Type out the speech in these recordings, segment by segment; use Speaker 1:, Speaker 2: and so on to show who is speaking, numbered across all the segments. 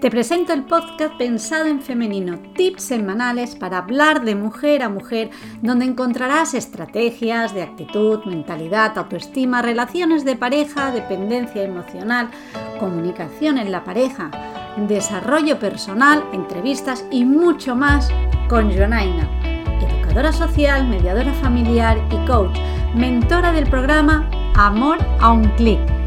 Speaker 1: Te presento el podcast pensado en femenino, tips semanales para hablar de mujer a mujer, donde encontrarás estrategias de actitud, mentalidad, autoestima, relaciones de pareja, dependencia emocional, comunicación en la pareja, desarrollo personal, entrevistas y mucho más con Jonaina, educadora social, mediadora familiar y coach, mentora del programa Amor a un clic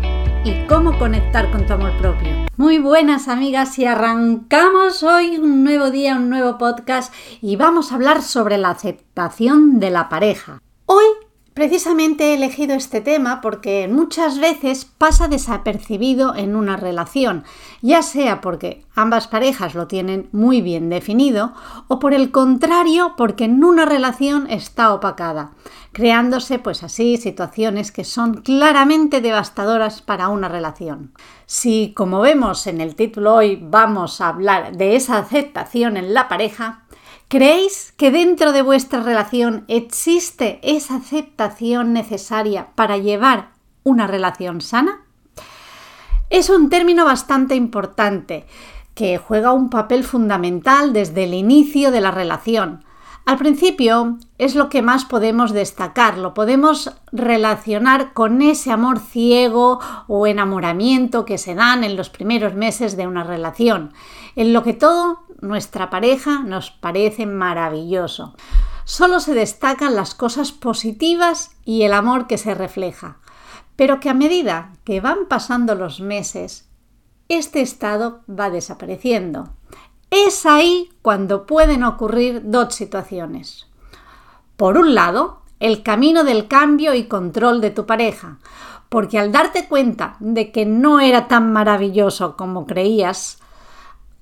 Speaker 1: y cómo conectar con tu amor propio. Muy buenas amigas y arrancamos hoy un nuevo día, un nuevo podcast y vamos a hablar sobre la aceptación de la pareja. Hoy precisamente he elegido este tema porque muchas veces pasa desapercibido en una relación, ya sea porque ambas parejas lo tienen muy bien definido o por el contrario porque en una relación está opacada creándose pues así situaciones que son claramente devastadoras para una relación. Si como vemos en el título hoy vamos a hablar de esa aceptación en la pareja, ¿creéis que dentro de vuestra relación existe esa aceptación necesaria para llevar una relación sana? Es un término bastante importante que juega un papel fundamental desde el inicio de la relación al principio es lo que más podemos destacar, lo podemos relacionar con ese amor ciego o enamoramiento que se dan en los primeros meses de una relación, en lo que todo nuestra pareja nos parece maravilloso. Solo se destacan las cosas positivas y el amor que se refleja, pero que a medida que van pasando los meses, este estado va desapareciendo. Es ahí cuando pueden ocurrir dos situaciones. Por un lado, el camino del cambio y control de tu pareja, porque al darte cuenta de que no era tan maravilloso como creías,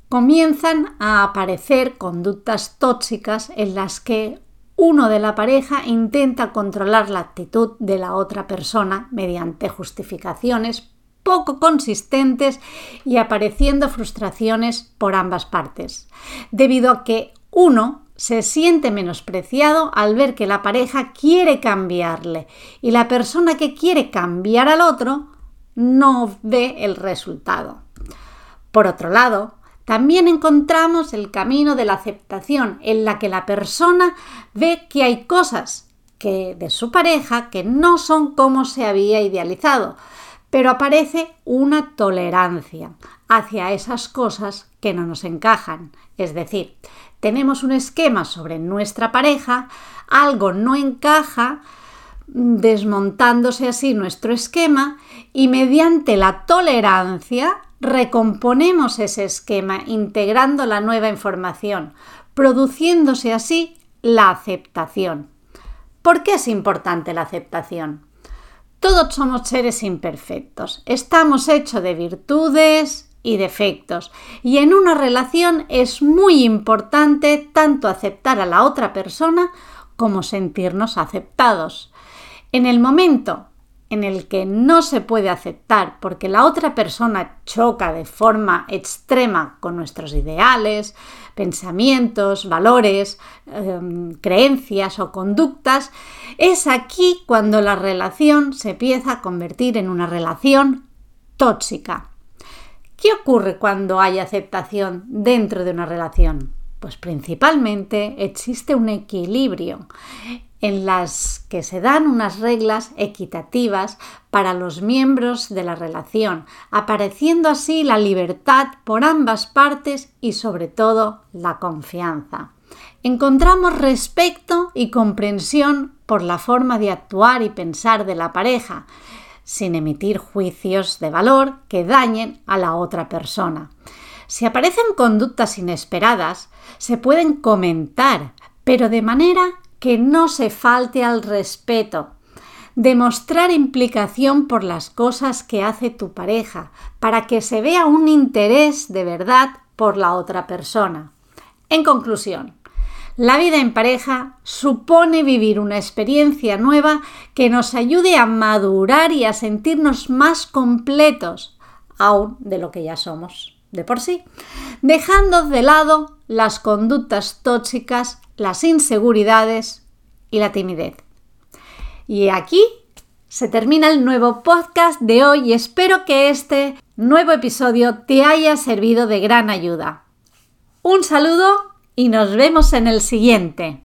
Speaker 1: comienzan a aparecer conductas tóxicas en las que uno de la pareja intenta controlar la actitud de la otra persona mediante justificaciones poco consistentes y apareciendo frustraciones por ambas partes, debido a que uno se siente menospreciado al ver que la pareja quiere cambiarle y la persona que quiere cambiar al otro no ve el resultado. Por otro lado, también encontramos el camino de la aceptación en la que la persona ve que hay cosas que de su pareja que no son como se había idealizado, pero aparece una tolerancia hacia esas cosas que no nos encajan. Es decir, tenemos un esquema sobre nuestra pareja, algo no encaja, desmontándose así nuestro esquema y mediante la tolerancia recomponemos ese esquema integrando la nueva información, produciéndose así la aceptación. ¿Por qué es importante la aceptación? Todos somos seres imperfectos. Estamos hechos de virtudes y defectos. Y en una relación es muy importante tanto aceptar a la otra persona como sentirnos aceptados. En el momento en el que no se puede aceptar porque la otra persona choca de forma extrema con nuestros ideales, pensamientos, valores, em, creencias o conductas, es aquí cuando la relación se empieza a convertir en una relación tóxica. ¿Qué ocurre cuando hay aceptación dentro de una relación? Pues principalmente existe un equilibrio en las que se dan unas reglas equitativas para los miembros de la relación, apareciendo así la libertad por ambas partes y sobre todo la confianza. Encontramos respeto y comprensión por la forma de actuar y pensar de la pareja, sin emitir juicios de valor que dañen a la otra persona. Si aparecen conductas inesperadas, se pueden comentar, pero de manera que no se falte al respeto. Demostrar implicación por las cosas que hace tu pareja, para que se vea un interés de verdad por la otra persona. En conclusión, la vida en pareja supone vivir una experiencia nueva que nos ayude a madurar y a sentirnos más completos aún de lo que ya somos de por sí, dejando de lado las conductas tóxicas las inseguridades y la timidez. Y aquí se termina el nuevo podcast de hoy y espero que este nuevo episodio te haya servido de gran ayuda. Un saludo y nos vemos en el siguiente.